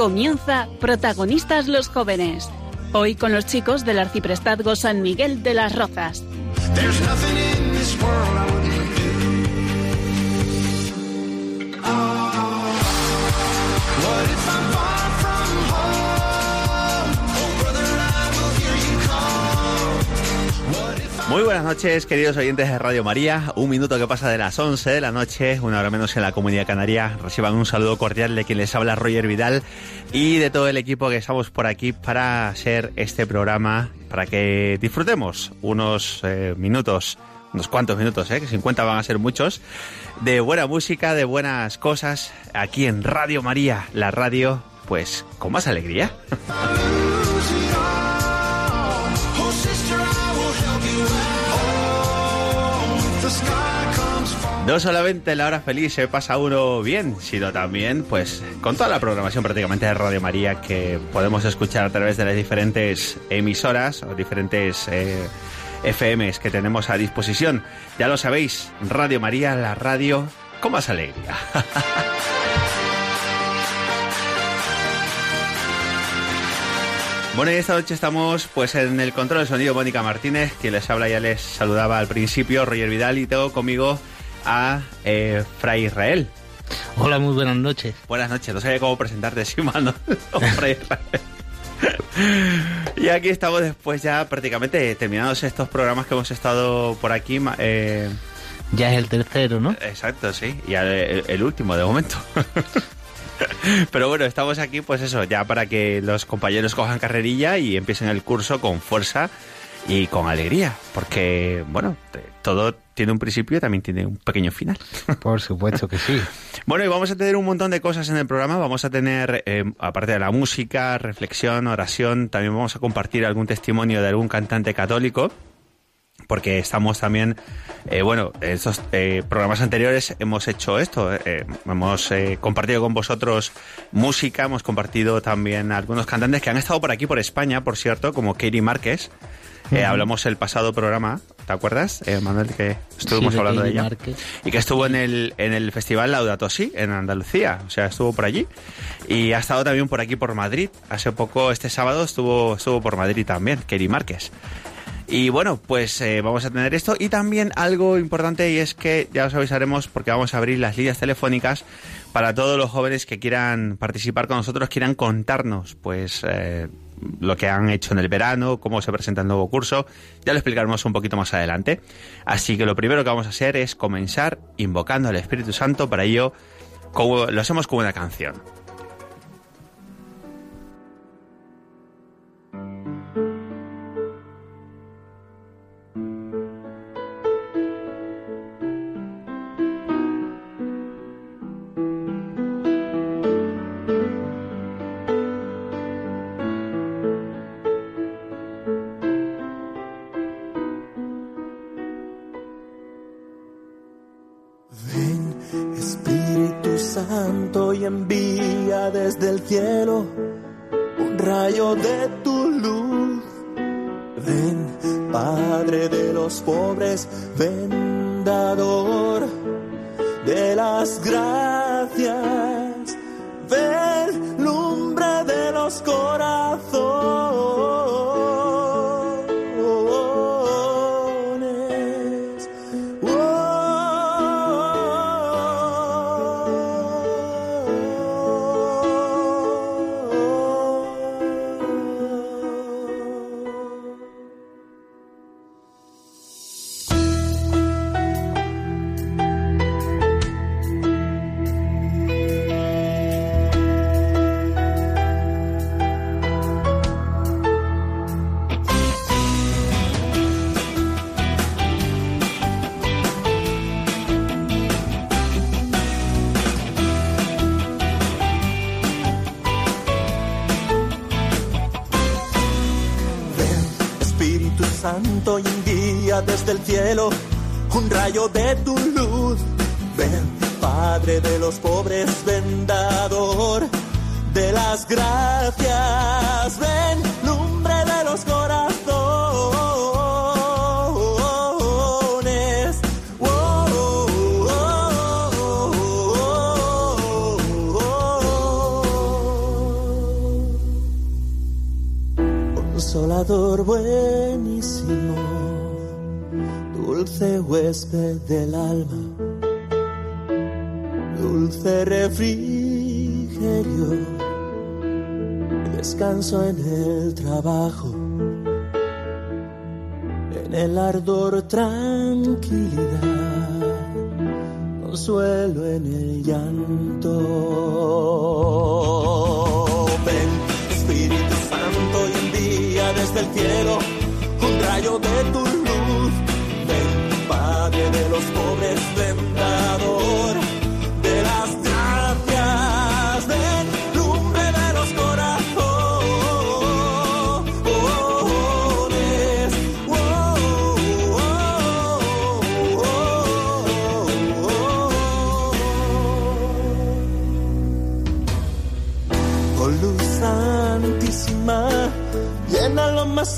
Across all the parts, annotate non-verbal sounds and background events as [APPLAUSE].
Comienza Protagonistas los Jóvenes. Hoy con los chicos del Arciprestazgo San Miguel de las Rozas. Muy buenas noches, queridos oyentes de Radio María. Un minuto que pasa de las 11 de la noche, una hora menos en la comunidad canaria. Reciban un saludo cordial de quien les habla, Roger Vidal, y de todo el equipo que estamos por aquí para hacer este programa, para que disfrutemos unos eh, minutos, unos cuantos minutos, eh, que 50 van a ser muchos, de buena música, de buenas cosas, aquí en Radio María, la radio, pues con más alegría. [LAUGHS] No solamente la hora feliz se pasa uno bien, sino también, pues, con toda la programación prácticamente de Radio María que podemos escuchar a través de las diferentes emisoras o diferentes eh, FMs que tenemos a disposición. Ya lo sabéis, Radio María, la radio con más alegría. [LAUGHS] Bueno, y esta noche estamos pues en el control de sonido Mónica Martínez, quien les habla ya les saludaba al principio, Roger Vidal, y tengo conmigo a eh, Fray Israel. Hola, muy buenas noches. Buenas noches, no sabía cómo presentarte, [LAUGHS] sí, mano. Fray Israel. [LAUGHS] y aquí estamos después ya prácticamente terminados estos programas que hemos estado por aquí. Eh, ya es el tercero, ¿no? Exacto, sí. Y el, el último de momento. [LAUGHS] Pero bueno, estamos aquí, pues eso, ya para que los compañeros cojan carrerilla y empiecen el curso con fuerza y con alegría, porque, bueno, todo tiene un principio y también tiene un pequeño final. [LAUGHS] Por supuesto que sí. Bueno, y vamos a tener un montón de cosas en el programa. Vamos a tener, eh, aparte de la música, reflexión, oración, también vamos a compartir algún testimonio de algún cantante católico porque estamos también, eh, bueno, en estos eh, programas anteriores hemos hecho esto, eh, hemos compartido con vosotros música, hemos compartido también algunos cantantes que han estado por aquí, por España, por cierto, como Katie Márquez. Hablamos el pasado programa, ¿te acuerdas, Manuel, que estuvimos hablando de ella? Y que estuvo en el, en el Festival Laudato Si, en Andalucía, o sea, estuvo por allí. Y ha estado también por aquí, por Madrid. Hace poco, este sábado, estuvo, estuvo por Madrid también, Katie Márquez. Y bueno, pues eh, vamos a tener esto y también algo importante y es que ya os avisaremos porque vamos a abrir las líneas telefónicas para todos los jóvenes que quieran participar con nosotros, quieran contarnos pues eh, lo que han hecho en el verano, cómo se presenta el nuevo curso, ya lo explicaremos un poquito más adelante. Así que lo primero que vamos a hacer es comenzar invocando al Espíritu Santo, para ello lo hacemos con una canción. cielo. Buenísimo, dulce huésped del alma, dulce refrigerio, descanso en el trabajo, en el ardor tranquilidad, consuelo en el llanto. Desde el cielo un rayo de tu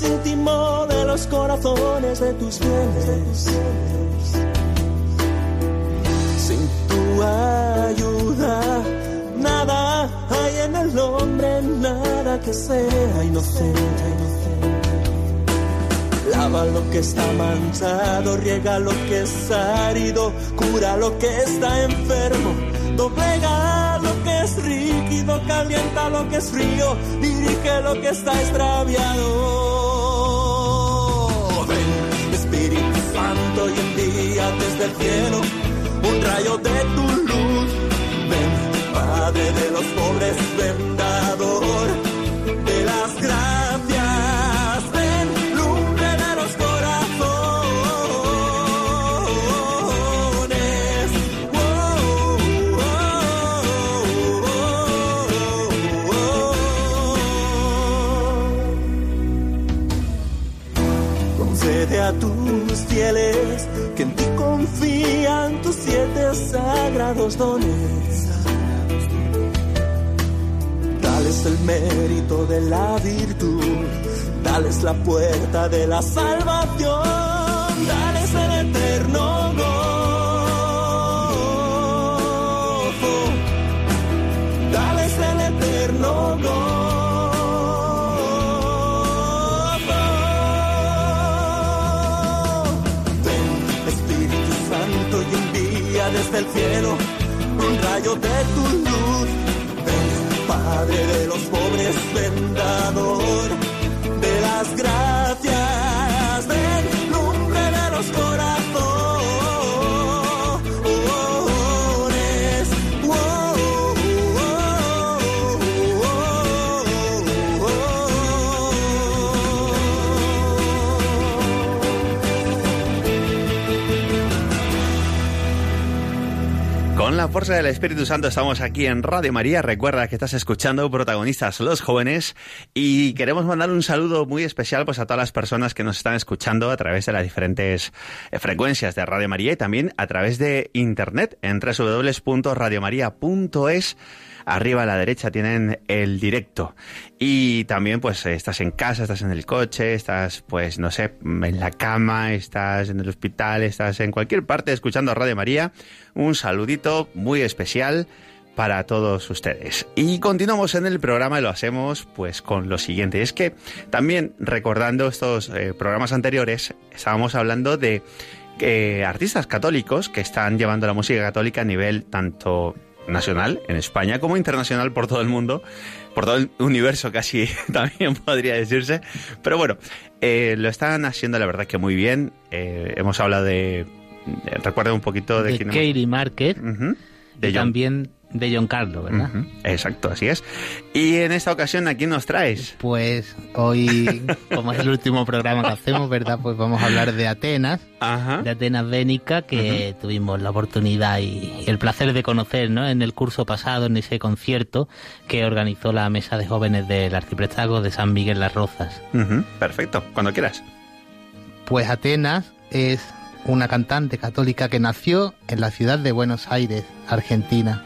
íntimo de los corazones de tus fieles. Sin tu ayuda, nada hay en el hombre, nada que sea inocente. Lava lo que está manchado, riega lo que es árido, cura lo que está enfermo, doblega lo que es rígido, calienta lo que es frío, dirige lo que está extraviado. Cielo un rayo de tu luz. Sagrados. Dales el mérito de la virtud, dales la puerta de la salvación, cielo un rayo de tu luz. Ven, Padre de los pobres, vendador de las gracias. Fuerza del Espíritu Santo estamos aquí en Radio María. Recuerda que estás escuchando protagonistas los jóvenes y queremos mandar un saludo muy especial pues a todas las personas que nos están escuchando a través de las diferentes eh, frecuencias de Radio María y también a través de internet en www.radiomaria.es. Arriba a la derecha tienen el directo. Y también, pues, estás en casa, estás en el coche, estás, pues, no sé, en la cama, estás en el hospital, estás en cualquier parte escuchando Radio María. Un saludito muy especial para todos ustedes. Y continuamos en el programa y lo hacemos pues con lo siguiente. Es que también recordando estos eh, programas anteriores, estábamos hablando de eh, artistas católicos que están llevando la música católica a nivel tanto nacional en España como internacional por todo el mundo, por todo el universo casi [LAUGHS] también podría decirse. Pero bueno, eh, lo están haciendo la verdad que muy bien. Eh, hemos hablado de... eh, Recuerda un poquito de, de Katie Market Ujú, de y también de John Carlos, ¿verdad? Exacto, así es. Y en esta ocasión, ¿a quién nos traes? Pues hoy, [LAUGHS] como es el último programa que hacemos, ¿verdad? Pues vamos a hablar de Atenas, Ajá. de Atenas Bénica, que tuvimos la oportunidad y, y el placer de conocer, ¿no? En el curso pasado, en ese concierto que organizó la Mesa de Jóvenes del Arciprestazgo de San Miguel Las Rozas. Perfecto, cuando quieras. Pues Atenas es una cantante católica que nació en la ciudad de Buenos Aires, Argentina,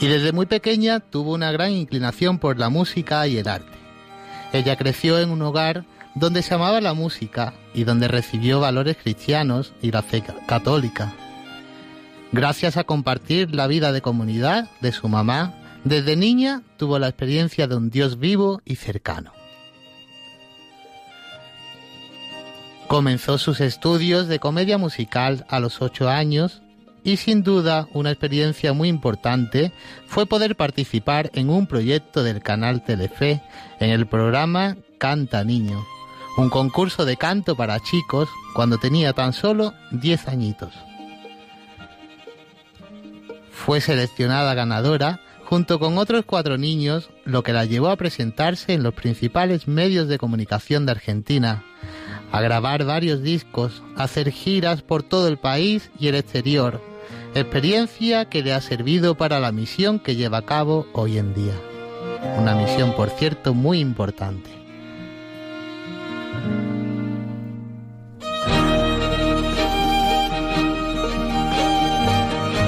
y desde muy pequeña tuvo una gran inclinación por la música y el arte. Ella creció en un hogar donde se amaba la música y donde recibió valores cristianos y la fe católica. Gracias a compartir la vida de comunidad de su mamá, desde niña tuvo la experiencia de un Dios vivo y cercano. Comenzó sus estudios de comedia musical a los ocho años y sin duda una experiencia muy importante fue poder participar en un proyecto del canal Telefe en el programa Canta Niño, un concurso de canto para chicos cuando tenía tan solo 10 añitos. Fue seleccionada ganadora junto con otros cuatro niños, lo que la llevó a presentarse en los principales medios de comunicación de Argentina, a grabar varios discos, a hacer giras por todo el país y el exterior, experiencia que le ha servido para la misión que lleva a cabo hoy en día. Una misión, por cierto, muy importante.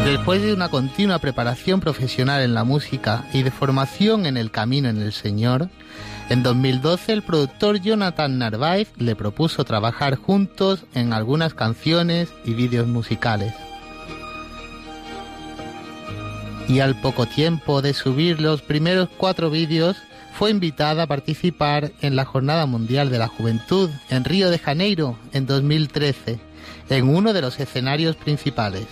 Después de una continua preparación profesional en la música y de formación en el camino en el Señor, en 2012 el productor Jonathan Narváez le propuso trabajar juntos en algunas canciones y vídeos musicales. Y al poco tiempo de subir los primeros cuatro vídeos, fue invitada a participar en la Jornada Mundial de la Juventud en Río de Janeiro en 2013, en uno de los escenarios principales.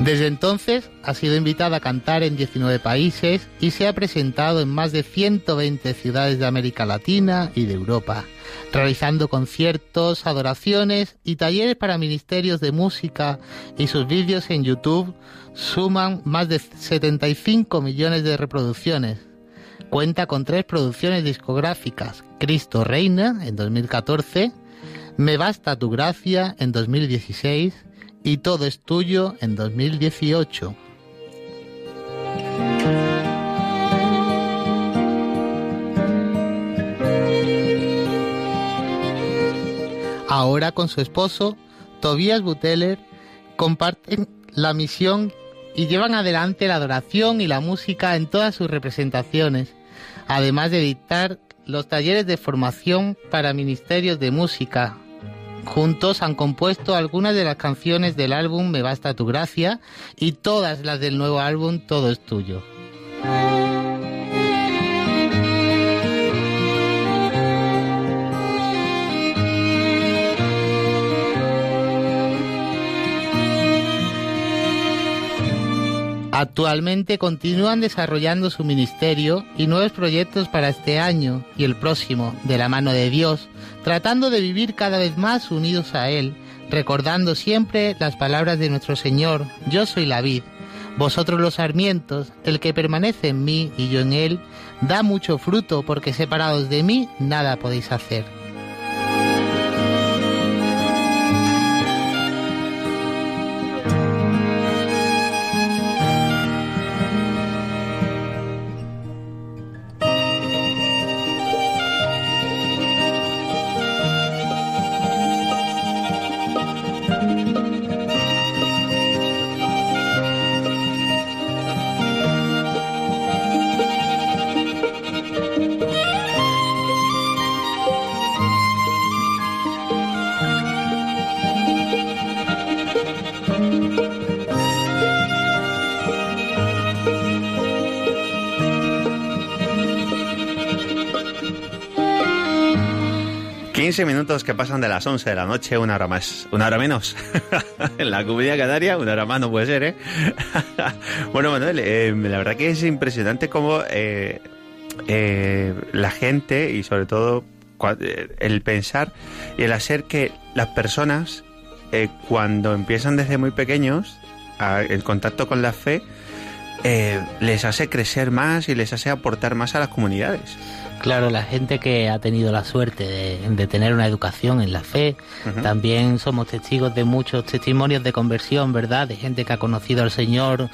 Desde entonces ha sido invitada a cantar en 19 países y se ha presentado en más de 120 ciudades de América Latina y de Europa, realizando conciertos, adoraciones y talleres para ministerios de música y sus vídeos en YouTube suman más de 75 millones de reproducciones. Cuenta con tres producciones discográficas, Cristo Reina en 2014, Me Basta Tu Gracia en 2016, y todo es tuyo en 2018. Ahora con su esposo, Tobias Buteler, comparten la misión y llevan adelante la adoración y la música en todas sus representaciones, además de dictar los talleres de formación para ministerios de música, Juntos han compuesto algunas de las canciones del álbum Me Basta Tu Gracia y todas las del nuevo álbum Todo es Tuyo. Actualmente continúan desarrollando su ministerio y nuevos proyectos para este año y el próximo, de la mano de Dios, tratando de vivir cada vez más unidos a Él, recordando siempre las palabras de nuestro Señor, yo soy la vid, vosotros los sarmientos, el que permanece en mí y yo en Él, da mucho fruto porque separados de mí nada podéis hacer. Minutos que pasan de las 11 de la noche, una hora más, una hora menos. [LAUGHS] en la comunidad canaria, una hora más no puede ser, ¿eh? [LAUGHS] bueno, Manuel, eh, la verdad que es impresionante cómo eh, eh, la gente y sobre todo el pensar y el hacer que las personas, cuando empiezan desde muy pequeños, el contacto con la fe, eh, les hace crecer más y les hace aportar más a las comunidades. Claro, la gente que ha tenido la suerte de, tener una educación en la fe, también somos testigos de muchos testimonios de conversión, ¿verdad? De gente que ha conocido al Señor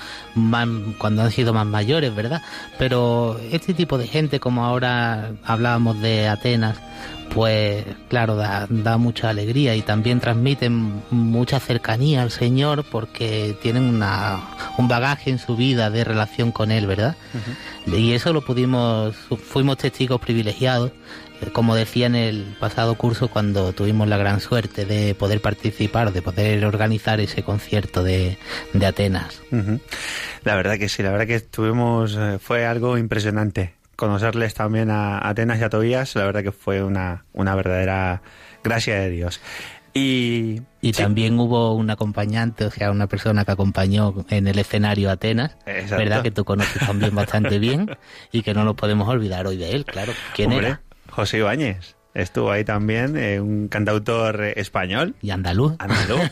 cuando han sido más mayores, ¿verdad? Pero este tipo de gente, como ahora hablábamos de Atenas, pues claro, da, mucha alegría y también transmiten mucha cercanía al Señor porque tienen una, un bagaje en su vida de relación con Él, ¿verdad? Y eso lo pudimos, fuimos testigos privilegiados, eh, como decía en el pasado curso cuando tuvimos la gran suerte de poder participar, de poder organizar ese concierto de, de Atenas. La verdad que sí, la verdad que tuvimos, eh, fue algo impresionante conocerles también a Atenas y a Tobías, la verdad que fue una, una verdadera gracia de Dios. Y, y también hubo un acompañante, o sea, una persona que acompañó en el escenario Atenas, ¿verdad? Que tú conoces también [LAUGHS] bastante bien y que no nos podemos olvidar hoy de él, claro. ¿Quién era? José Ibáñez. Estuvo ahí también, eh, un cantautor español. Y andaluz. Andaluz. [LAUGHS]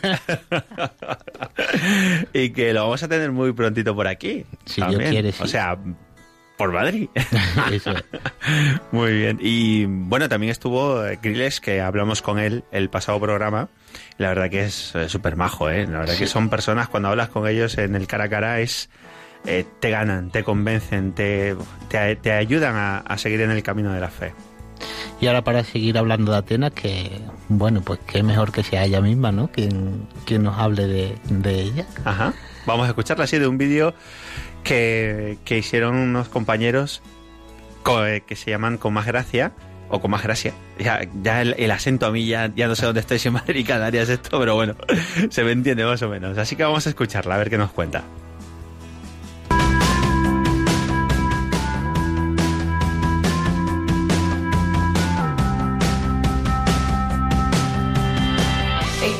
[LAUGHS] y que lo vamos a tener muy prontito por aquí. Si Dios quiere, O sea, por Madrid. [LAUGHS] Muy bien. Y bueno, también estuvo Grilles, que hablamos con él el pasado programa. La verdad que es eh, súper majo, ¿eh? La verdad que son personas, cuando hablas con ellos en el cara a cara, es... Eh, te ganan, te convencen, te, te, ayudan a, seguir en el camino de la fe. Y ahora para seguir hablando de Atenas, que bueno, pues qué mejor que sea ella misma, ¿no? Quien, quien nos hable de, de ella. Ajá. Vamos a escucharla así de un vídeo que, hicieron unos compañeros eh, que se llaman Con Más Gracia, o Con Más Gracia. Ya, ya el, acento a mí ya, no sé dónde estoy, [LAUGHS] si en Madrid Canarias esto, pero bueno, [LAUGHS] se me entiende más o menos. Así que vamos a escucharla, a ver qué nos cuenta.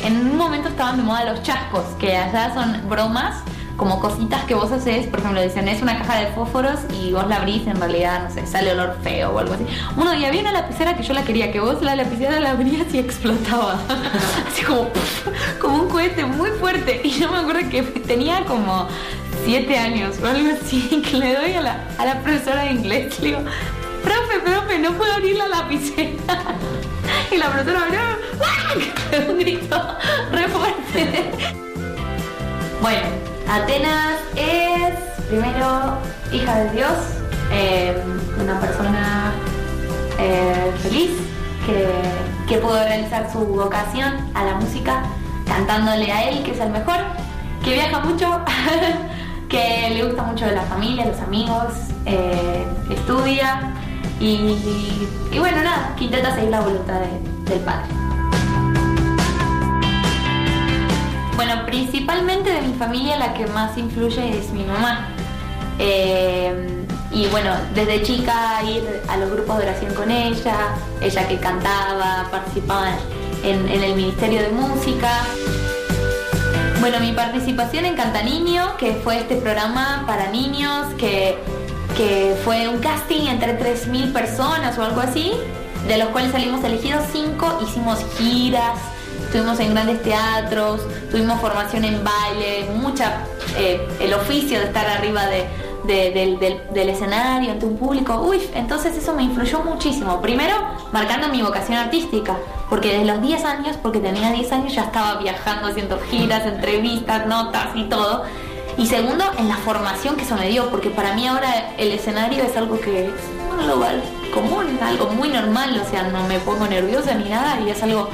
En un momento estaban de moda los chascos, que allá son bromas como cositas que vos haces, por ejemplo, dicen es una caja de fósforos y vos la abrís, en realidad, no sé, sale olor feo o algo así. Bueno, y había una lapicera que yo la quería, que vos la lapicera la abrías y [LAUGHS] explotaba. [LAUGHS] así como, [LAUGHS] como un cohete muy fuerte. Y yo me acuerdo que tenía como siete años o algo así, que le doy a la, a la profesora de inglés, le digo, profe, profe, no puedo abrir la lapicera. y la profesora abrió, un grito re fuerte. bueno, Atenas es, primero, hija de Dios, eh, una persona eh, feliz que, pudo realizar su vocación a la música cantándole a él, que es el mejor, que viaja mucho, [LAUGHS] que le gusta mucho la familia, los amigos, eh, estudia y, bueno, nada, que intenta seguir la voluntad del Padre. Bueno, principalmente de mi familia la que más influye es mi mamá. Eh, y bueno, desde chica ir a los grupos de oración con ella, ella que cantaba, participaba en, el Ministerio de Música. Bueno, mi participación en Canta Niño, que fue este programa para niños, que, que fue un casting entre 3.000 personas o algo así, de los cuales salimos elegidos 5, hicimos giras, estuvimos en grandes teatros, tuvimos formación en baile, mucha, eh, el oficio de estar arriba del, escenario ante un público, uy, entonces eso me influyó muchísimo. Primero, marcando mi vocación artística, porque desde los 10 años, porque tenía 10 años, ya estaba viajando, haciendo giras, entrevistas, notas y todo. Y segundo, en la formación que eso me dio, porque para mí ahora el escenario es algo que es algo común, algo muy normal, o sea, no me pongo nerviosa ni nada y es algo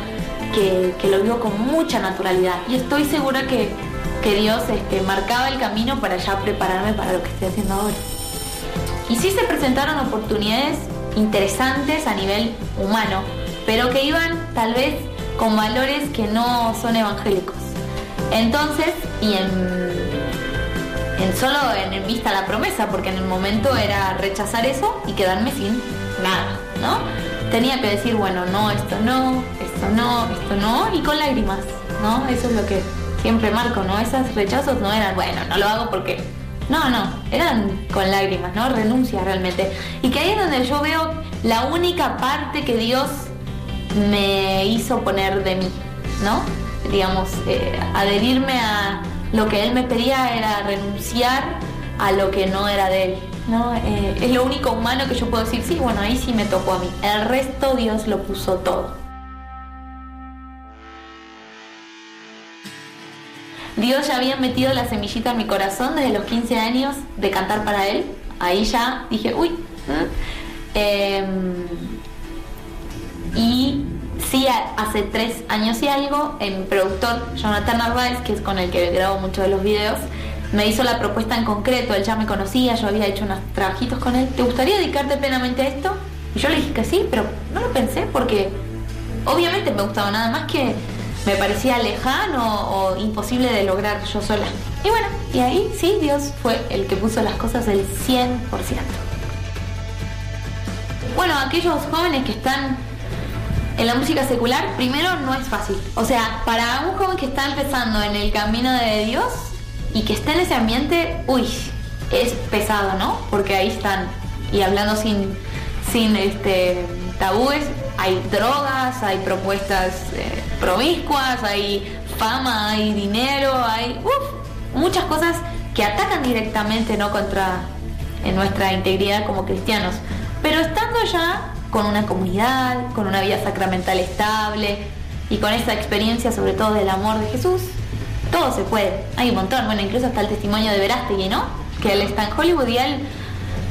que, lo vivo con mucha naturalidad. Y estoy segura que, Dios este, marcaba el camino para ya prepararme para lo que estoy haciendo ahora. Y sí se presentaron oportunidades interesantes a nivel humano, pero que iban tal vez con valores que no son evangélicos. Entonces, y en, en solo en, vista la promesa, porque en el momento era rechazar eso y quedarme sin nada, ¿no? Tenía que decir, bueno, no, esto no, esto no, esto no, y con lágrimas, ¿no? Eso es lo que siempre marco, ¿no? Esos rechazos no eran, bueno, no lo hago porque... No, no, eran con lágrimas, ¿no? Renuncia realmente. Y que ahí es donde yo veo la única parte que Dios me hizo poner de mí, ¿no? Digamos, eh, adherirme a lo que Él me pedía era renunciar a lo que no era de él. ¿No? Eh, es lo único humano que yo puedo decir, sí, bueno, ahí sí me tocó a mí. El resto Dios lo puso todo. Dios ya había metido la semillita en mi corazón desde los 15 años de cantar para Él. Ahí ya dije, uy. Em, y sí, hace tres años y algo, el productor Jonathan Narváez, que es con el que grabo muchos de los videos, me hizo la propuesta en concreto, él ya me conocía, yo había hecho unos trabajitos con él, ¿te gustaría dedicarte plenamente a esto? Y yo le dije que sí, pero no lo pensé porque obviamente me gustaba nada más que me parecía lejano o imposible de lograr yo sola. Y bueno, y ahí sí, Dios fue el que puso las cosas del 100%. Bueno, aquellos jóvenes que están en la música secular, primero no es fácil. O sea, para un joven que está empezando en el camino de Dios, y que esté en ese ambiente, uy, es pesado, ¿no? Porque ahí están, y hablando sin, sin este, tabúes, hay drogas, hay propuestas eh, promiscuas, hay fama, hay dinero, hay muchas cosas que atacan directamente ¿no? contra en nuestra integridad como cristianos. Pero estando ya con una comunidad, con una vida sacramental estable y con esa experiencia sobre todo del amor de Jesús, todo se puede. Hay un montón. Bueno, incluso está el testimonio de Verástegui, ¿no? Que él está en Hollywood y él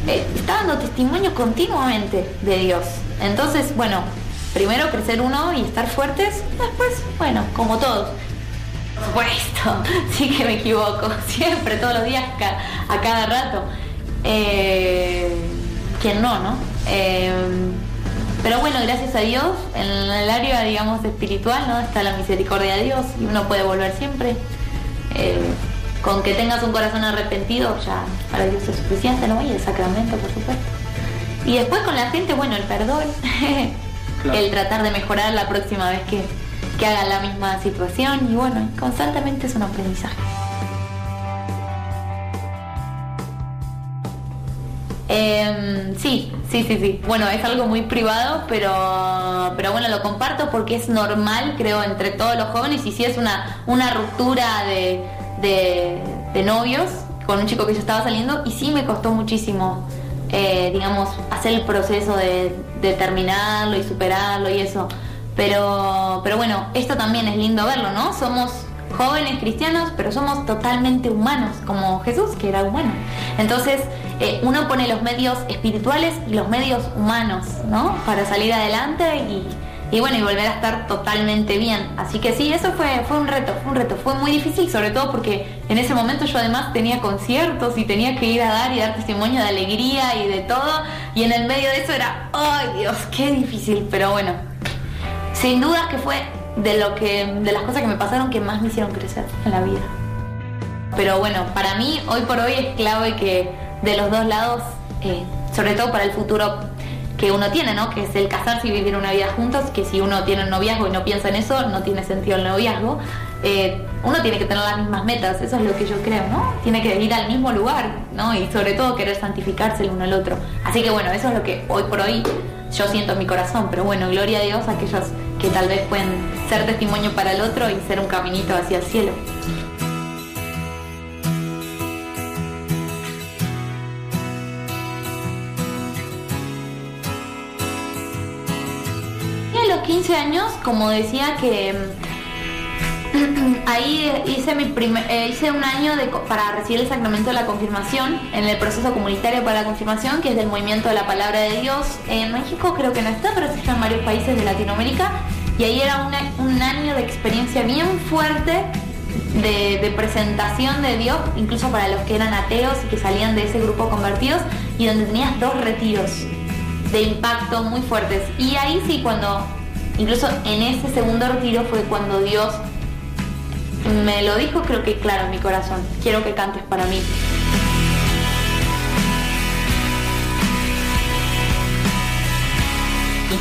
eh, está dando testimonio continuamente de Dios. Entonces, bueno, primero crecer uno y estar fuertes, después, bueno, como todos. Por supuesto, [LAUGHS] sí que me equivoco, [LAUGHS] siempre, todos los días, a cada rato. Eh, ¿Quién no, no? Eh, pero bueno, gracias a Dios, en el área, digamos, espiritual, ¿no? Está la misericordia de Dios y uno puede volver siempre. Eh, con que tengas un corazón arrepentido, ya para Dios es suficiente, ¿no? Y el sacramento, por supuesto. Y después con la gente, bueno, el perdón, [LAUGHS] el tratar de mejorar la próxima vez que, que hagan la misma situación y bueno, constantemente es un aprendizaje. Em, sí, sí, sí, sí. Bueno, es algo muy privado, pero, pero bueno, lo comparto porque es normal, creo, entre todos los jóvenes y si es una, una ruptura de, de, novios con un chico que yo estaba saliendo y sí me costó muchísimo, eh, digamos, hacer el proceso de, de terminarlo y superarlo y eso. Pero, pero bueno, esto también es lindo verlo, ¿no? Somos jóvenes cristianos, pero somos totalmente humanos, como Jesús, que era humano. Entonces, eh, uno pone los medios espirituales y los medios humanos, ¿no? Para salir adelante y, bueno, y volver a estar totalmente bien. Así que sí, eso fue, fue un reto, un reto. Fue muy difícil, sobre todo porque en ese momento yo además tenía conciertos y tenía que ir a dar y dar testimonio de alegría y de todo. Y en el medio de eso era, ¡ay Dios, qué difícil! Pero bueno, sin duda que fue de lo que de las cosas que me pasaron que más me hicieron crecer en la vida. Pero bueno, para mí hoy por hoy es clave que de los dos lados, eh, sobre todo para el futuro que uno tiene, ¿no? Que es el casarse y vivir una vida juntos, que si uno tiene un noviazgo y no piensa en eso, no tiene sentido el noviazgo. Eh, uno tiene que tener las mismas metas, eso es lo que yo creo, ¿no? Tiene que ir al mismo lugar, ¿no? Y sobre todo querer santificarse el uno al otro. Así que bueno, eso es lo que hoy por hoy yo siento en mi corazón, pero bueno, gloria a Dios a aquellos que tal vez pueden ser testimonio para el otro y ser un caminito hacia el cielo. Y a los 15 años, como decía que [CLEARS THROAT] ahí hice mi primer, eh, hice un año para recibir el sacramento de la confirmación en el proceso comunitario para la confirmación, que es del movimiento de la palabra de Dios. En México creo que no está, pero está en varios países de Latinoamérica. Y ahí era un año de experiencia bien fuerte de, de, presentación de Dios, incluso para los que eran ateos y que salían de ese grupo convertidos, y donde tenías dos retiros de impacto muy fuertes. Y ahí sí, cuando, incluso en ese segundo retiro fue cuando Dios me lo dijo creo que claro en mi corazón, quiero que cantes para mí.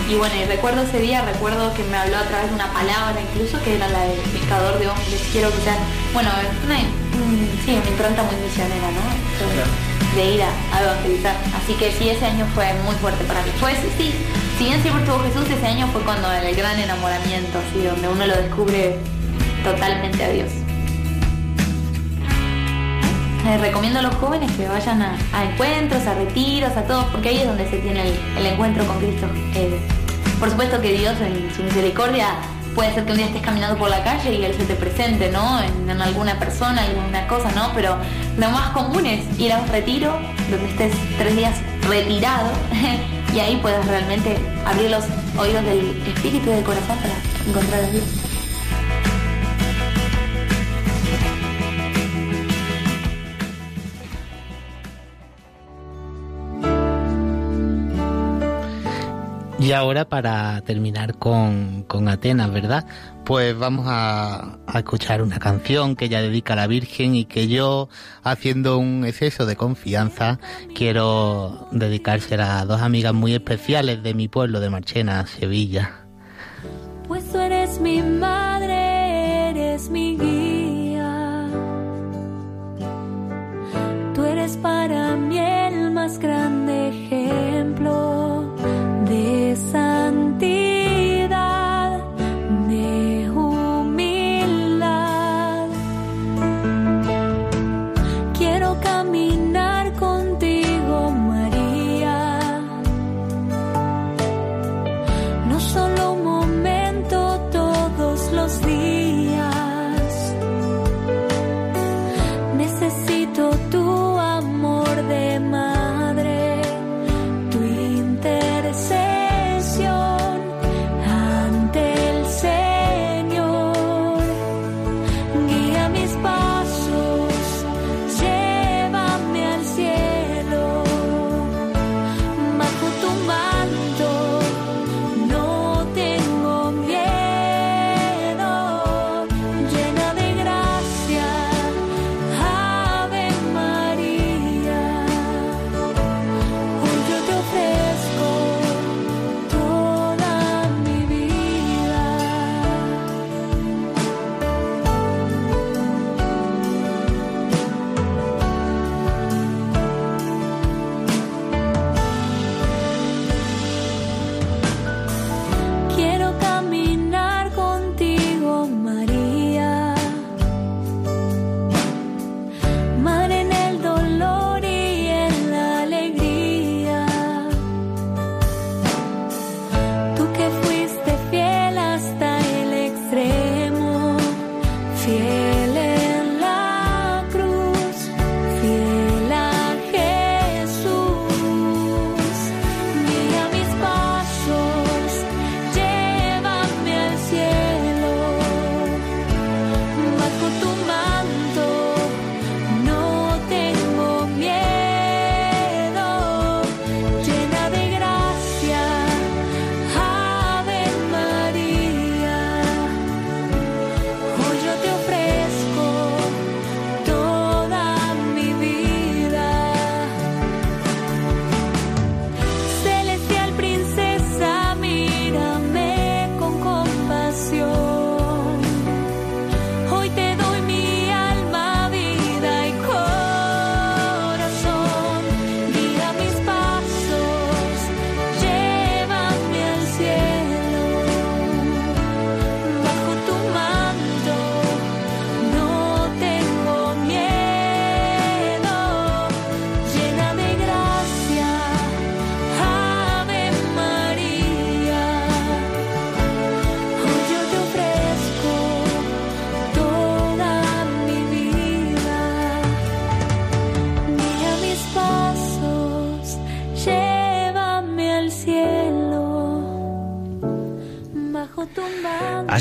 Y, bueno, y recuerdo ese día, recuerdo que me habló a través de una palabra incluso, que era la del pescador de hombres, quiero que sean, bueno, una, sí, una impronta muy misionera, ¿no? De ir a, evangelizar. Así que sí, ese año fue muy fuerte para mí. Fue, sí, si bien siempre estuvo Jesús, ese año fue cuando el gran enamoramiento, así, donde uno lo descubre totalmente a Dios. recomiendo a los jóvenes que vayan a, encuentros, a retiros, a todos, porque ahí es donde se tiene el, encuentro con Cristo. Eh, por supuesto que Dios en su misericordia puede ser que un día estés caminando por la calle y Él se te presente, ¿no? En, alguna persona, alguna cosa, ¿no? Pero lo más común es ir a un retiro donde estés tres días retirado [LAUGHS] y ahí puedes realmente abrir los oídos del espíritu y del corazón para encontrar a Dios. Y ahora para terminar con, con Atenas, ¿verdad? Pues vamos a, escuchar una canción que ella dedica a la Virgen y que yo, haciendo un exceso de confianza, quiero dedicársela a dos amigas muy especiales de mi pueblo, de Marchena, Sevilla. Pues tú eres mi madre, eres mi guía. Tú eres para mí el más grande ejemplo desa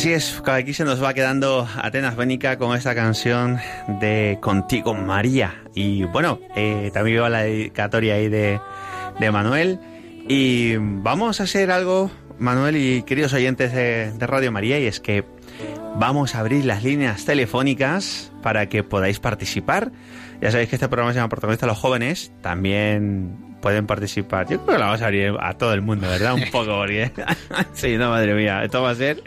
Así es, aquí se nos va quedando Atenas Bénica con esta canción de Contigo María. Y bueno, eh, también veo la dedicatoria ahí de, de Manuel. Y vamos a hacer algo, Manuel y queridos oyentes de, de Radio María, y es que vamos a abrir las líneas telefónicas para que podáis participar. Ya sabéis que este programa se llama Protagonista a los Jóvenes. También pueden participar. Yo creo que la vamos a abrir a todo el mundo, ¿verdad? Un poco, porque... [LAUGHS] sí, no, madre mía. Esto va a ser...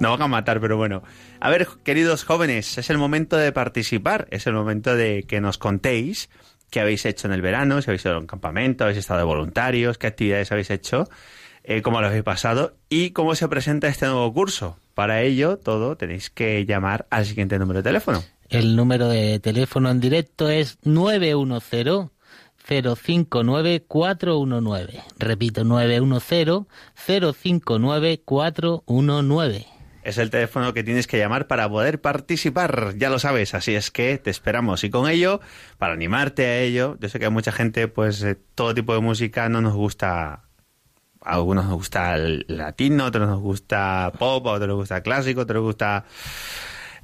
Nos van a matar, pero bueno. A ver, queridos jóvenes, es el momento de participar. Es el momento de que nos contéis qué habéis hecho en el verano, si habéis ido a un campamento, habéis estado de voluntarios, qué actividades habéis hecho, eh, cómo lo habéis pasado y cómo se presenta este nuevo curso. Para ello, todo tenéis que llamar al siguiente número de teléfono. El número de teléfono en directo es 910 059 419. Repito, 910 059 419. Es el teléfono que tienes que llamar para poder participar, ya lo sabes, así es que te esperamos. Y con ello, para animarte a ello, yo sé que a mucha gente, pues eh, todo tipo de música no nos gusta. A algunos nos gusta el latino, a otros nos gusta pop, a otros nos gusta clásico, a otros nos gusta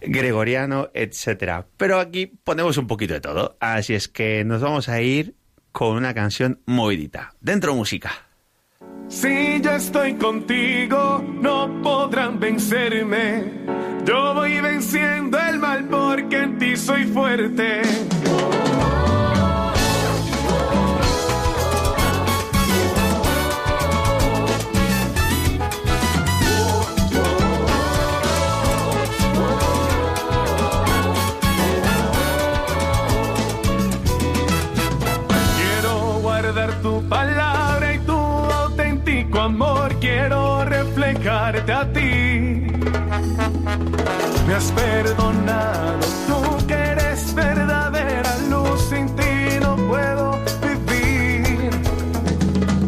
gregoriano, etcétera. Pero aquí ponemos un poquito de todo, así es que nos vamos a ir con una canción movidita. Dentro música. Si yo estoy contigo, no podrán vencerme. Yo voy venciendo el mal porque en ti soy fuerte. Quiero a ti. Me has perdonado, tú que eres verdadera luz. Sin ti no puedo vivir.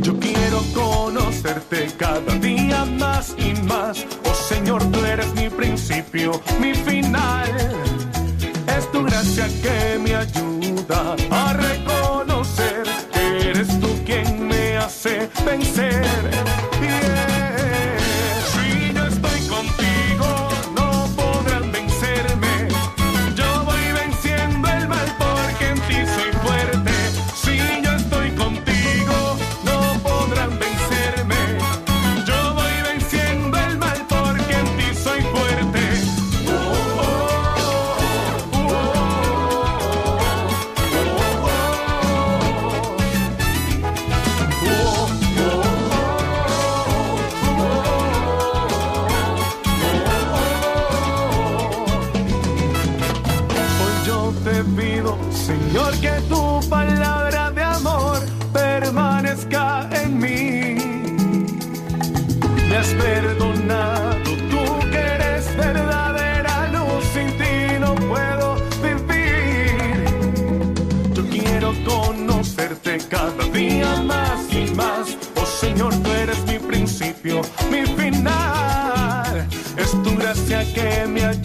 Yo quiero conocerte cada día más y más. Oh Señor, tú eres mi principio, mi final. Es tu gracia que me ayuda a reconocer que eres tú quien me hace vencer. Te pido, Señor, que tu palabra de amor permanezca en mí. Me has perdonado, tú que eres verdadera luz, sin ti no puedo vivir. Yo quiero conocerte cada día más y más. Oh Señor, tú eres mi principio, mi final. Es tu gracia que me ayuda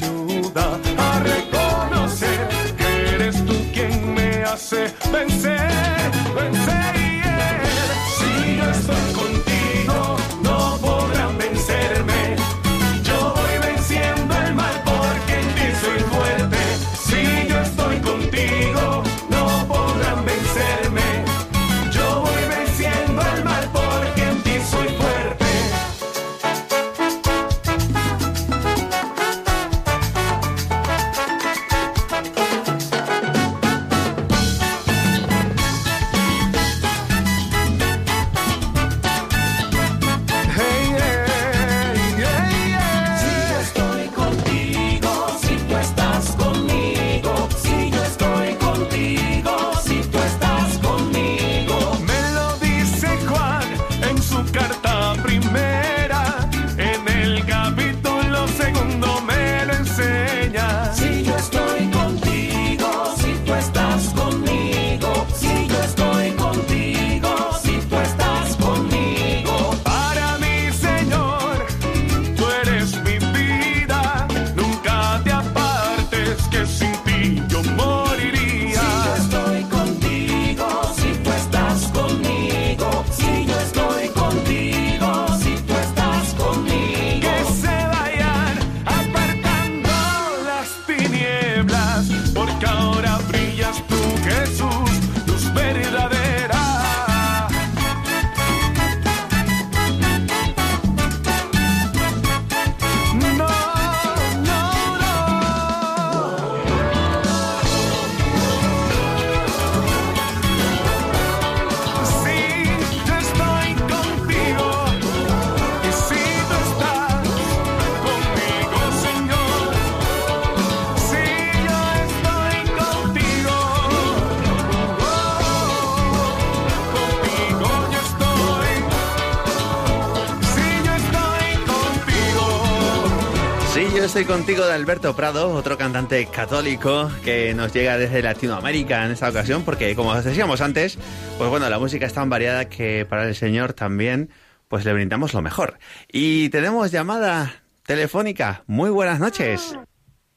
estoy contigo de Alberto Prado, otro cantante católico que nos llega desde Latinoamérica en esta ocasión, porque como os decíamos antes, pues bueno, la música es tan variada que para el Señor también, pues le brindamos lo mejor. Y tenemos llamada telefónica. Muy buenas noches.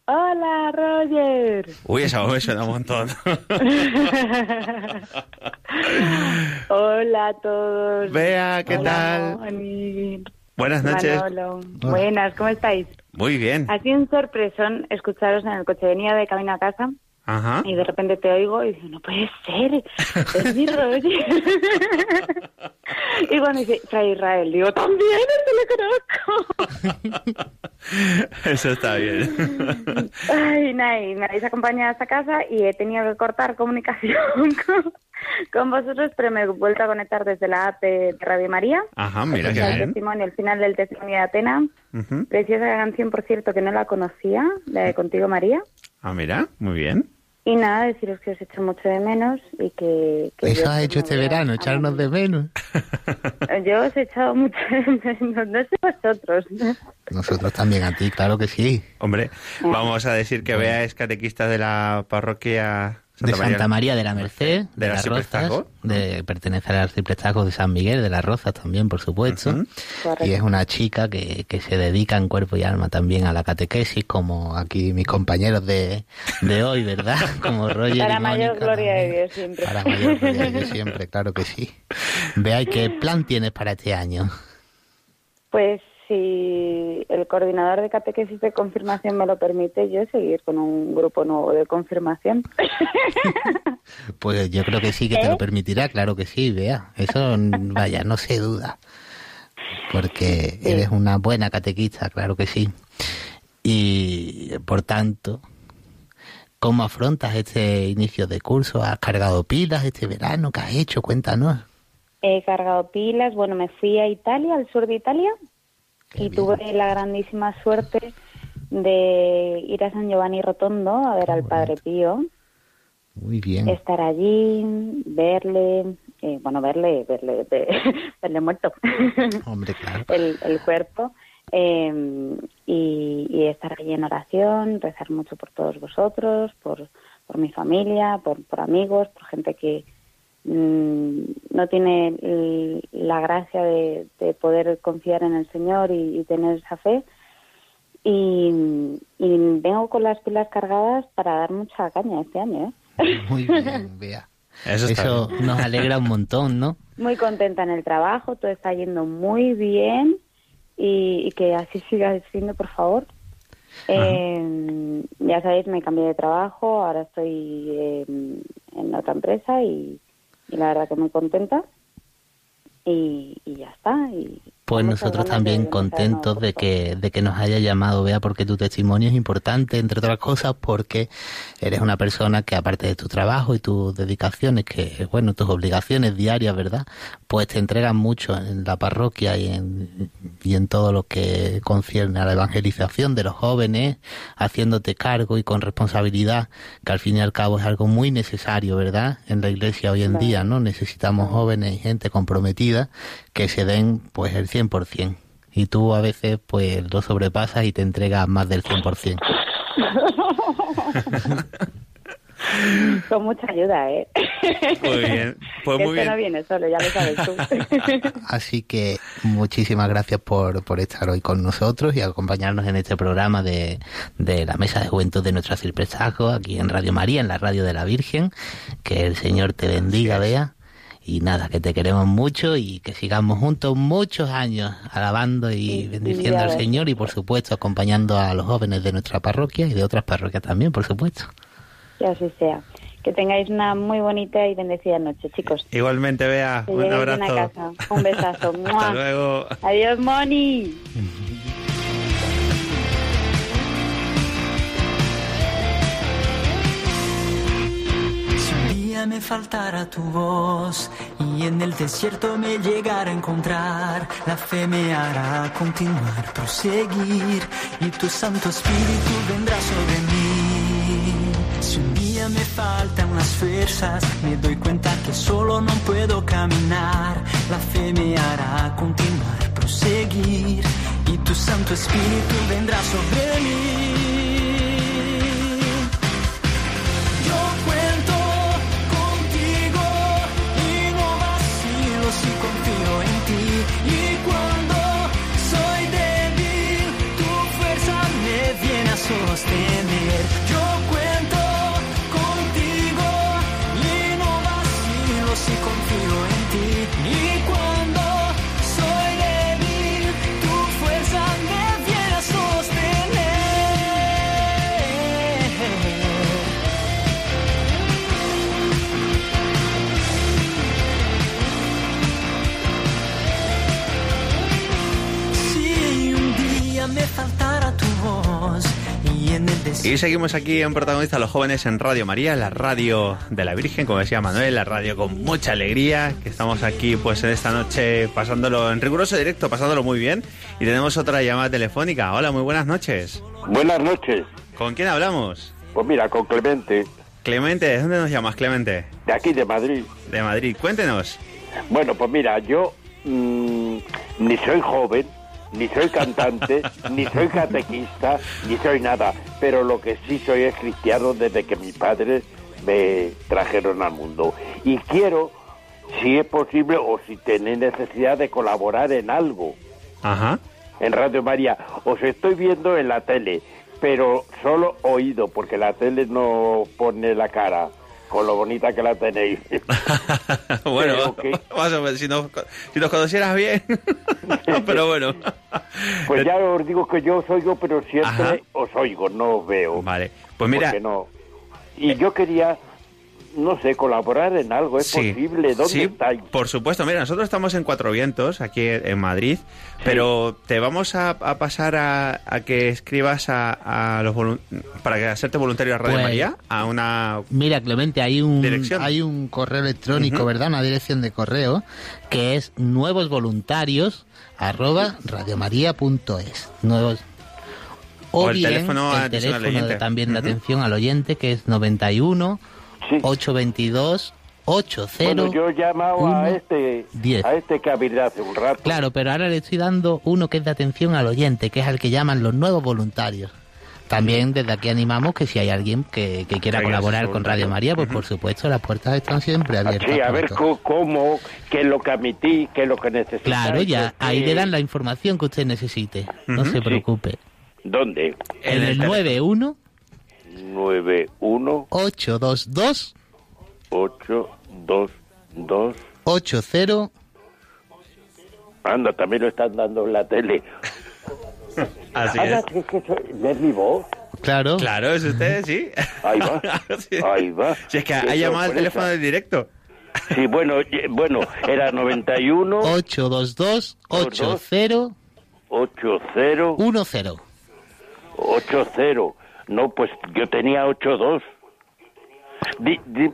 Hola, Roger. Uy, esa voz me suena un montón. [LAUGHS] Hola a todos. Bea, ¿qué Hola, tal? Moni. Buenas noches. Manolo. Buenas, ¿cómo estáis? Muy bien. Ha sido un sorpresón escucharos en el coche. Venía de camino a casa Ajá. y de repente te oigo y digo, no puede ser, es mi [LAUGHS] Roger. [LAUGHS] y cuando dice, Fray Israel, digo, también, este le conozco. [LAUGHS] Eso está bien. Ay, y me habéis acompañado hasta casa y he tenido que cortar comunicación con, [LAUGHS] con vosotros, pero me he vuelto a conectar desde la app de Radio María. Ajá, mira qué el bien. testimonio, el final del testimonio de Atena. Ujú. Preciosa canción, por cierto, que no la conocía, la de Contigo María. Ah, mira, muy bien. Y nada, deciros que os echo mucho de menos y que... que Eso has hecho este verano, echarnos de menos. [LAUGHS] Yo os he echado mucho de menos, no sé vosotros. Nosotros también a ti, claro que sí. Hombre, vamos a decir que Bea es catequista de la parroquia de Santa María de la Merced, de de, la las. Rozas, de pertenecer al arciprestazgo de San Miguel, de las Rozas también, por supuesto. Correcto. Y es una chica que, que se dedica en cuerpo y alma también a la catequesis, como aquí mis compañeros de, de hoy, ¿verdad? [LAUGHS] Como Roger Para y mayor Mónica gloria de. Dios siempre. Para mayor gloria de Dios siempre, [LAUGHS] claro que sí. Vea, ¿y qué plan tienes para este año? Pues si el coordinador de catequesis de confirmación me lo permite, yo seguir con un grupo nuevo de confirmación. [LAUGHS] Pues yo creo que sí que te ¿Eh? lo permitirá, claro que sí, vea. Eso, vaya, no se duda. Porque eres una buena catequista, claro que sí. Y, por tanto, ¿cómo afrontas este inicio de curso? ¿Has cargado pilas este verano? ¿Qué has hecho? Cuéntanos. He cargado pilas, bueno, me fui a Italia, al sur de Italia, Qué y bien. tuve la grandísima suerte de ir a San Giovanni Rotondo a ver al Padre Pío, Muy bien. estar allí, verle, eh, bueno, verle, verle, ve- [LAUGHS] verle muerto, [LAUGHS] Hombre, claro. el, el cuerpo, eh, y, y estar allí en oración, rezar mucho por todos vosotros, por, por mi familia, por, por amigos, por gente que mm, no tiene la gracia de, de poder confiar en el Señor y, y tener esa fe. Y, y vengo con las pilas cargadas para dar mucha caña este año. ¿eh? Muy bien, [LAUGHS] vea. Eso nos alegra un montón, ¿no? Muy contenta en el trabajo, todo está yendo muy bien y, y que así siga siendo, por favor. Eh, ya sabéis, me cambié de trabajo, ahora estoy eh, en otra empresa y, y la verdad que muy contenta. Y, y ya está. Y Pues nosotros también contentos de que, de que nos haya llamado, Bea, porque tu testimonio es importante, entre otras cosas, porque eres una persona que aparte de tu trabajo y tus dedicaciones, que bueno, tus obligaciones diarias, ¿verdad? Pues te entregan mucho en la parroquia y en, y en todo lo que concierne a la evangelización de los jóvenes, haciéndote cargo y con responsabilidad, que al fin y al cabo es algo muy necesario, ¿verdad? En la iglesia hoy en día, ¿no? Necesitamos jóvenes y gente comprometida que se den pues el 100%. Y tú a veces pues lo sobrepasas y te entregas más del 100%. [LAUGHS] Con mucha ayuda, ¿eh? Muy bien. Pues muy esto no bien. viene solo, ya lo sabes tú. [LAUGHS] Así que muchísimas gracias por, por estar hoy con nosotros y acompañarnos en este programa de, de la Mesa de Juventud de nuestro Cirpresajo, aquí en Radio María, en la Radio de la Virgen. Que el Señor te bendiga, Bea. Y nada, que te queremos mucho y que sigamos juntos muchos años alabando y bendiciendo al. Señor y por supuesto acompañando a los jóvenes de nuestra parroquia y de otras parroquias también, por supuesto. Que así sea. Que tengáis una muy bonita y bendecida noche, chicos. Igualmente, Bea. Que Un abrazo. casa. Un besazo. [LAUGHS] Hasta ¡Mua! luego. Adiós, Moni. Me faltara tu voz y en el desierto me llegara a encontrar, la fe me hará continuar, proseguir y tu Santo Espíritu vendrá sobre mí. Si un día me faltan las fuerzas, me doy cuenta que solo no puedo caminar, la fe me hará continuar, proseguir y tu Santo Espíritu vendrá sobre sostener. Y seguimos aquí en Protagonista los Jóvenes en Radio María, la radio de la Virgen, como decía Manuel, la radio con mucha alegría, que estamos aquí pues en esta noche pasándolo en riguroso directo, pasándolo muy bien. Y tenemos otra llamada telefónica. Hola, muy buenas noches. Buenas noches. ¿Con quién hablamos? Pues mira, con Clemente, Clemente, ¿de dónde nos llamas, Clemente? de aquí de Madrid. De Madrid. Cuéntenos. Bueno, pues mira, yo mm, ni soy joven, ni soy cantante, ni soy catequista, ni soy nada. Pero lo que sí soy es cristiano desde que mis padres me trajeron al mundo. Y quiero, si es posible o si tenéis necesidad de colaborar en algo. Ajá. en Radio María. Os estoy viendo en la tele, pero solo oído, porque la tele no pone la cara con lo bonita que la tenéis. [LAUGHS] bueno, Pero que- más o menos, si nos, si nos conocieras bien. [LAUGHS] [LAUGHS] Pero bueno. Pues ya os digo que yo os oigo, pero siempre Ajá. os oigo, no os veo. Vale, pues mira. No. Y yo quería, no sé, colaborar en algo. ¿Es Sí, posible? ¿Dónde sí, estáis? Por supuesto, mira, nosotros estamos en Cuatro Vientos, aquí en Madrid, pero te vamos a, a pasar a, a que escribas a, a los para que hacerte voluntario a Radio Pues- María, a una Mira, Clemente, hay un, Dirección. hay un correo electrónico. ¿verdad? Una dirección de correo que es nuevos voluntarios arroba radiomaria.es. Nuevos. O, O el bien teléfono el teléfono de- también de atención al oyente que es 91 822 80 Bueno, yo he llamado a este, diez. a este que abrirá hace un rato. Claro, pero ahora le estoy dando uno que es de atención al oyente, que es al que llaman los nuevos voluntarios. También desde aquí animamos que si hay alguien que, que quiera colaborar con Radio. María, pues por supuesto las puertas están siempre abiertas. Sí, a ver cómo, qué es lo que admití, qué es lo que necesitáis. Claro, ya ahí le dan la información que usted necesite. No se Sí. preocupe. ¿Dónde? En el 91 91 822 822 80 Anda, también lo están dando en la tele. [LAUGHS] Así Anda, es. que- que soy- ¿Es mi voz? Claro. Claro, es usted, sí. Ahí va. [LAUGHS] Sí. Ahí va. Si es que ha llamado al teléfono de directo. Sí, bueno, bueno, era 91 822 80 80 10. 80. No, pues yo tenía 82. Di, di,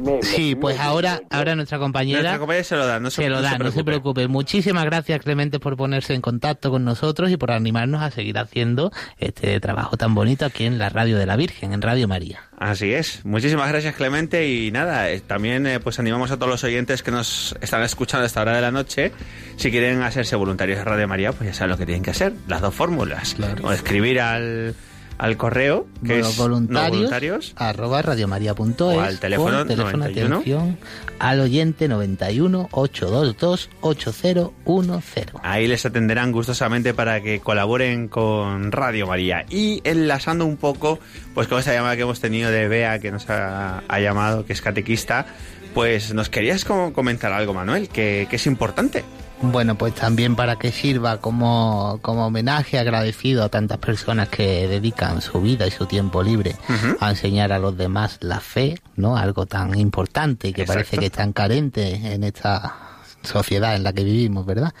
me- Sí, me- pues me- ahora, ahora nuestra compañera Nuestra compañera se lo da, no se, se lo no da, se no se preocupe. Muchísimas gracias, Clemente, por ponerse en contacto con nosotros y por animarnos a seguir haciendo este trabajo tan bonito aquí en la Radio de la Virgen, en Radio María. Así es. Muchísimas gracias, Clemente. Y nada, eh, también eh, pues animamos a todos los oyentes que nos están escuchando a esta hora de la noche. Si quieren hacerse voluntarios de Radio María, pues ya saben lo que tienen que hacer. Las dos fórmulas. O escribir al, al correo, que Nuevos es voluntarios, no voluntarios. arroba radiomaria.es O al teléfono o teléfono 91. atención al oyente 91 822 8010. Ahí les atenderán gustosamente para que colaboren con Radio María. Y enlazando un poco, pues con esta llamada que hemos tenido de Bea, que nos ha, ha llamado, que es catequista, pues nos querías comentar algo, Manuel, que, que es importante. Bueno, pues también para que sirva como, como homenaje agradecido a tantas personas que dedican su vida y su tiempo libre a enseñar a los demás la fe, ¿no? Algo tan importante y que Exacto. parece que es tan carente en esta sociedad en la que vivimos, ¿verdad?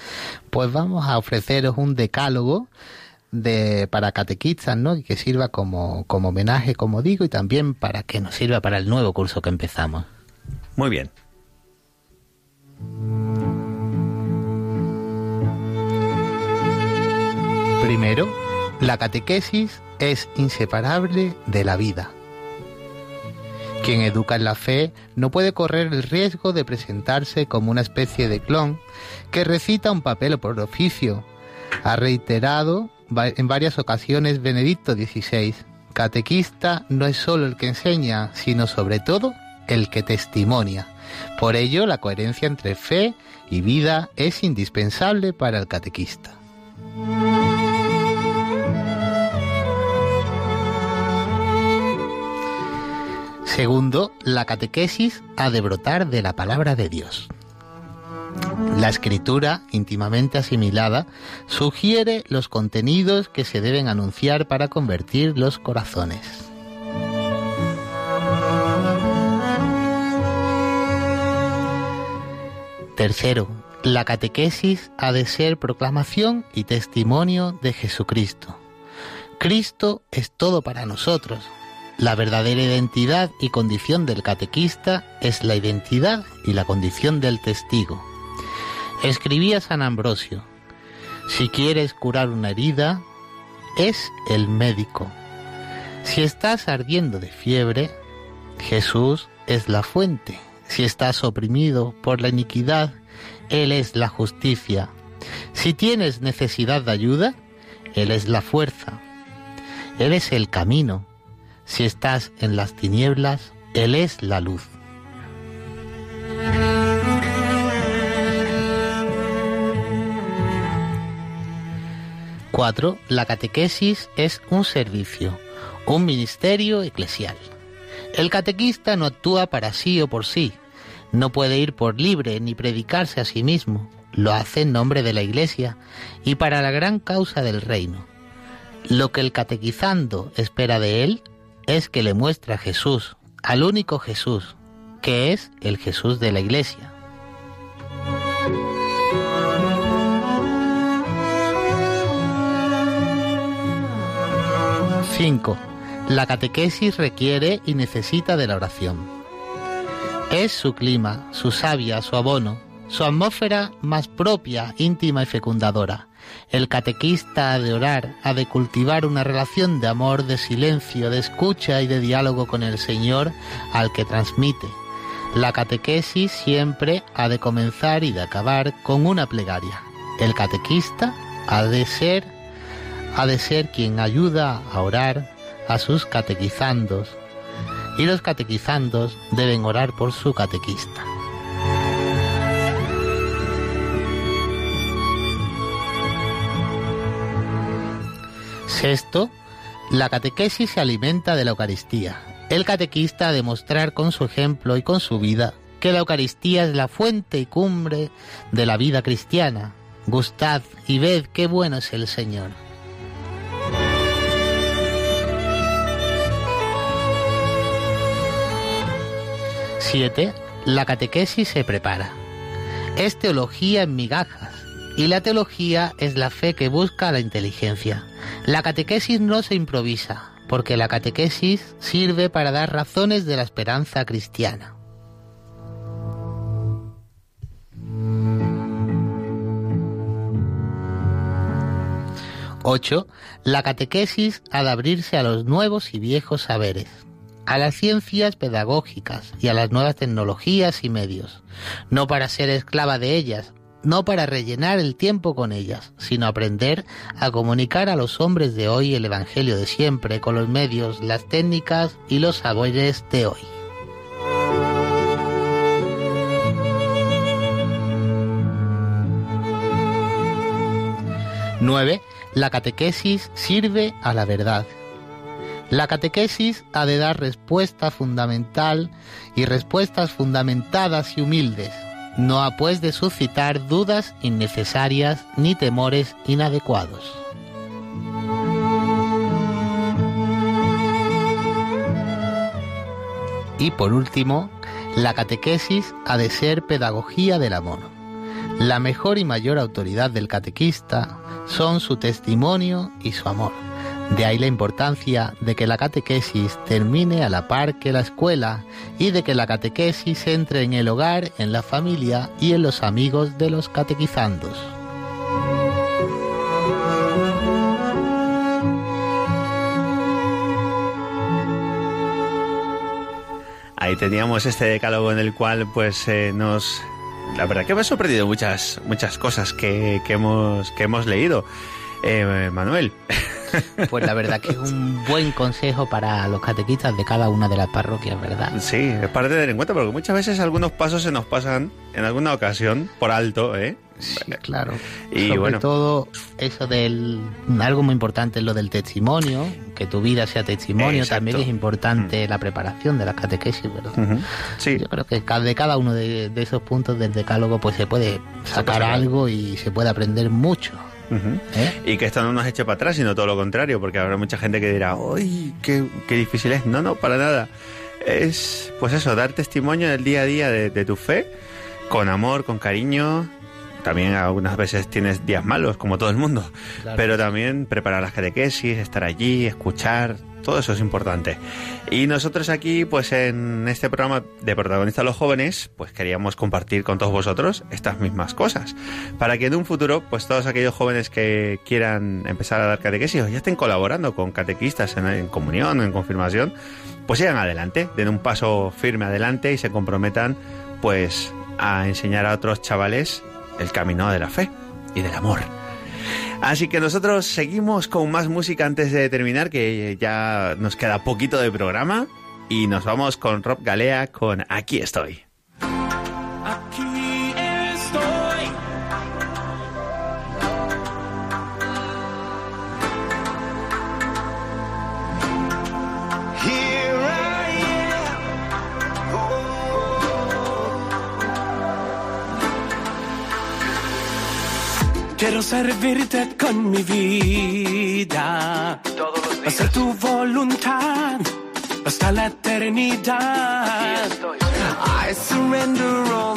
Pues vamos a ofreceros un decálogo de para catequistas, ¿no? Y que sirva como, como homenaje, como digo, y también para que nos sirva para el nuevo curso que empezamos. Muy bien. Primero, la catequesis es inseparable de la vida. Quien educa en la fe no puede correr el riesgo de presentarse como una especie de clon que recita un papel por oficio. Ha reiterado en varias ocasiones Benedicto XVI, catequista no es solo el que enseña, sino sobre todo el que testimonia. Por ello, la coherencia entre fe y vida es indispensable para el catequista. Segundo, la catequesis ha de brotar de la palabra de Dios. La escritura, íntimamente asimilada, sugiere los contenidos que se deben anunciar para convertir los corazones. Tercero, la catequesis ha de ser proclamación y testimonio de Jesucristo. Cristo es todo para nosotros. La verdadera identidad y condición del catequista es la identidad y la condición del testigo. Escribía San Ambrosio, si quieres curar una herida, es el médico. Si estás ardiendo de fiebre, Jesús es la fuente. Si estás oprimido por la iniquidad, Él es la justicia. Si tienes necesidad de ayuda, Él es la fuerza. Él es el camino. Si estás en las tinieblas, Él es la luz. Cuatro, la catequesis es un servicio, un ministerio eclesial. El catequista no actúa para sí o por sí, no puede ir por libre ni predicarse a sí mismo, lo hace en nombre de la Iglesia y para la gran causa del reino. Lo que el catequizando espera de él es que le muestre a Jesús, al único Jesús, que es el Jesús de la Iglesia. Cinco. La catequesis requiere y necesita de la oración. Es su clima, su savia, su abono, su atmósfera más propia, íntima y fecundadora. El catequista ha de orar, ha de cultivar una relación de amor, de silencio, de escucha y de diálogo con el Señor al que transmite. La catequesis siempre ha de comenzar y de acabar con una plegaria. El catequista ha de ser ha de ser quien ayuda a orar a sus catequizandos y los catequizandos deben orar por su catequista. Sexto, la catequesis se alimenta de la Eucaristía. El catequista ha de mostrar con su ejemplo y con su vida que la Eucaristía es la fuente y cumbre de la vida cristiana. Gustad y ved qué bueno es el Señor. Siete, la catequesis se prepara. Es teología en migajas y la teología es la fe que busca la inteligencia. La catequesis no se improvisa, porque la catequesis sirve para dar razones de la esperanza cristiana. Ocho, La catequesis de abrirse a los nuevos y viejos saberes, a las ciencias pedagógicas y a las nuevas tecnologías y medios, no para ser esclava de ellas, no para rellenar el tiempo con ellas, sino aprender a comunicar a los hombres de hoy el Evangelio de siempre con los medios, las técnicas y los saberes de hoy. Nueve, La catequesis sirve a la verdad. La catequesis ha de dar respuesta fundamental y respuestas fundamentadas y humildes, no ha pues de suscitar dudas innecesarias ni temores inadecuados. Y por último, la catequesis ha de ser pedagogía del amor. La mejor y mayor autoridad del catequista son su testimonio y su amor. De ahí la importancia de que la catequesis termine a la par que la escuela y de que la catequesis entre en el hogar, en la familia y en los amigos de los catequizandos. Ahí teníamos este decálogo en el cual pues eh, nos... La verdad que me ha sorprendido muchas, muchas cosas que, que hemos, que hemos leído. Eh, Manuel. [LAUGHS] Pues la verdad que es un buen consejo para los catequistas de cada una de las parroquias, ¿verdad? Sí, es para tener en cuenta porque muchas veces algunos pasos se nos pasan en alguna ocasión por alto, ¿eh? Sí, claro. Y Sobre todo eso del algo muy importante es lo del testimonio, que tu vida sea testimonio, Exacto. también es importante la preparación de las catequesis, ¿verdad? Sí, Yo creo que de cada uno de, de esos puntos del decálogo pues se puede sacar. algo y se puede aprender mucho. ¿Eh? Y que esto no nos eche para atrás, sino todo lo contrario, porque habrá mucha gente que dirá, ¡ay, qué, qué difícil es! No, no, para nada. Es, pues eso, dar testimonio del día a día de, de tu fe, con amor, con cariño. También algunas veces tienes días malos, como todo el mundo. Claro. Pero también preparar las catequesis, estar allí, escuchar, todo eso es importante. Y nosotros aquí, pues en este programa de protagonistas los jóvenes, pues queríamos compartir con todos vosotros estas mismas cosas. Para que en un futuro, pues todos aquellos jóvenes que quieran empezar a dar catequesis o ya estén colaborando con catequistas en, en comunión en confirmación, pues sigan adelante, den un paso firme adelante y se comprometan, pues, a enseñar a otros chavales el camino de la fe y del amor. Así que nosotros seguimos con más música antes de terminar, que ya nos queda poquito de programa. Y nos vamos con Rob Galea con Aquí estoy. Aquí Quiero servirte con mi vida. Hacer tu voluntad hasta la eternidad. I surrender all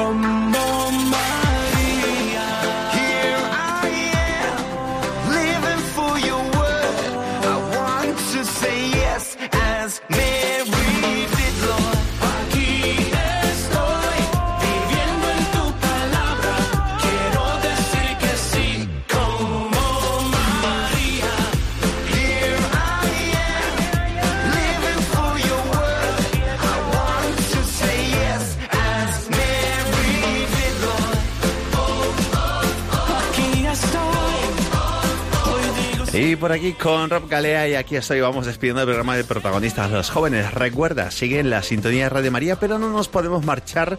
sí por aquí con Rob Galea y aquí estoy, vamos despidiendo el programa de protagonistas los jóvenes. Recuerda, sigue en la sintonía de Radio María, pero no nos podemos marchar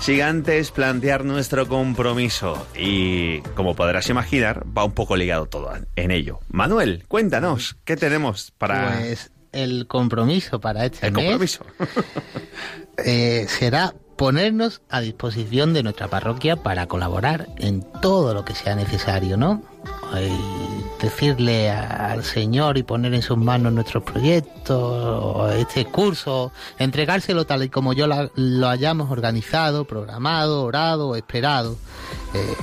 sin antes plantear nuestro compromiso. Y como podrás imaginar, va un poco ligado todo en ello. Manuel, cuéntanos, ¿qué tenemos para Pues el compromiso para este el mes compromiso? [LAUGHS] eh, será ponernos a disposición de nuestra parroquia para colaborar en todo lo que sea necesario, ¿no? Y decirle al Señor y poner en sus manos nuestros proyectos, este curso, entregárselo tal y como yo lo hayamos organizado, programado, orado, esperado, eh,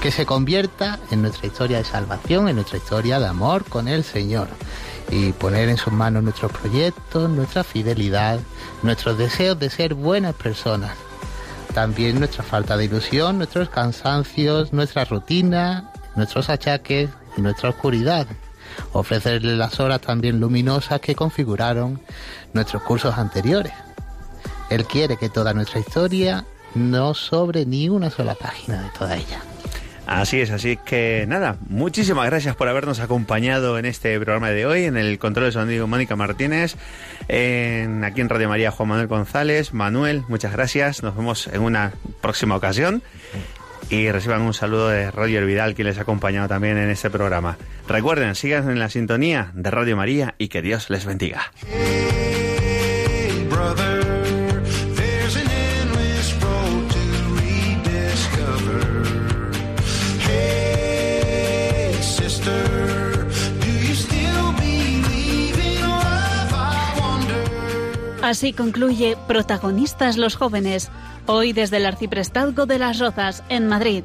que se convierta en nuestra historia de salvación, en nuestra historia de amor con el Señor y poner en sus manos nuestros proyectos, nuestra fidelidad, nuestros deseos de ser buenas personas. También nuestra falta de ilusión, nuestros cansancios, nuestra rutina, nuestros achaques y nuestra oscuridad. Ofrecerle las horas también luminosas que configuraron nuestros cursos anteriores. Él quiere que toda nuestra historia no sobre ni una sola página de toda ella. Así es, así que nada, muchísimas gracias por habernos acompañado en este programa de hoy, en el control de sonido Mónica Martínez, en, aquí en Radio María Juan Manuel González. Manuel, muchas gracias, nos vemos en una próxima ocasión y reciban un saludo de Roger Vidal, quien les ha acompañado también en este programa. Recuerden, sigan en la sintonía de Radio María y que Dios les bendiga. Así concluye Protagonistas los jóvenes, hoy desde el Arciprestazgo de las Rozas, en Madrid.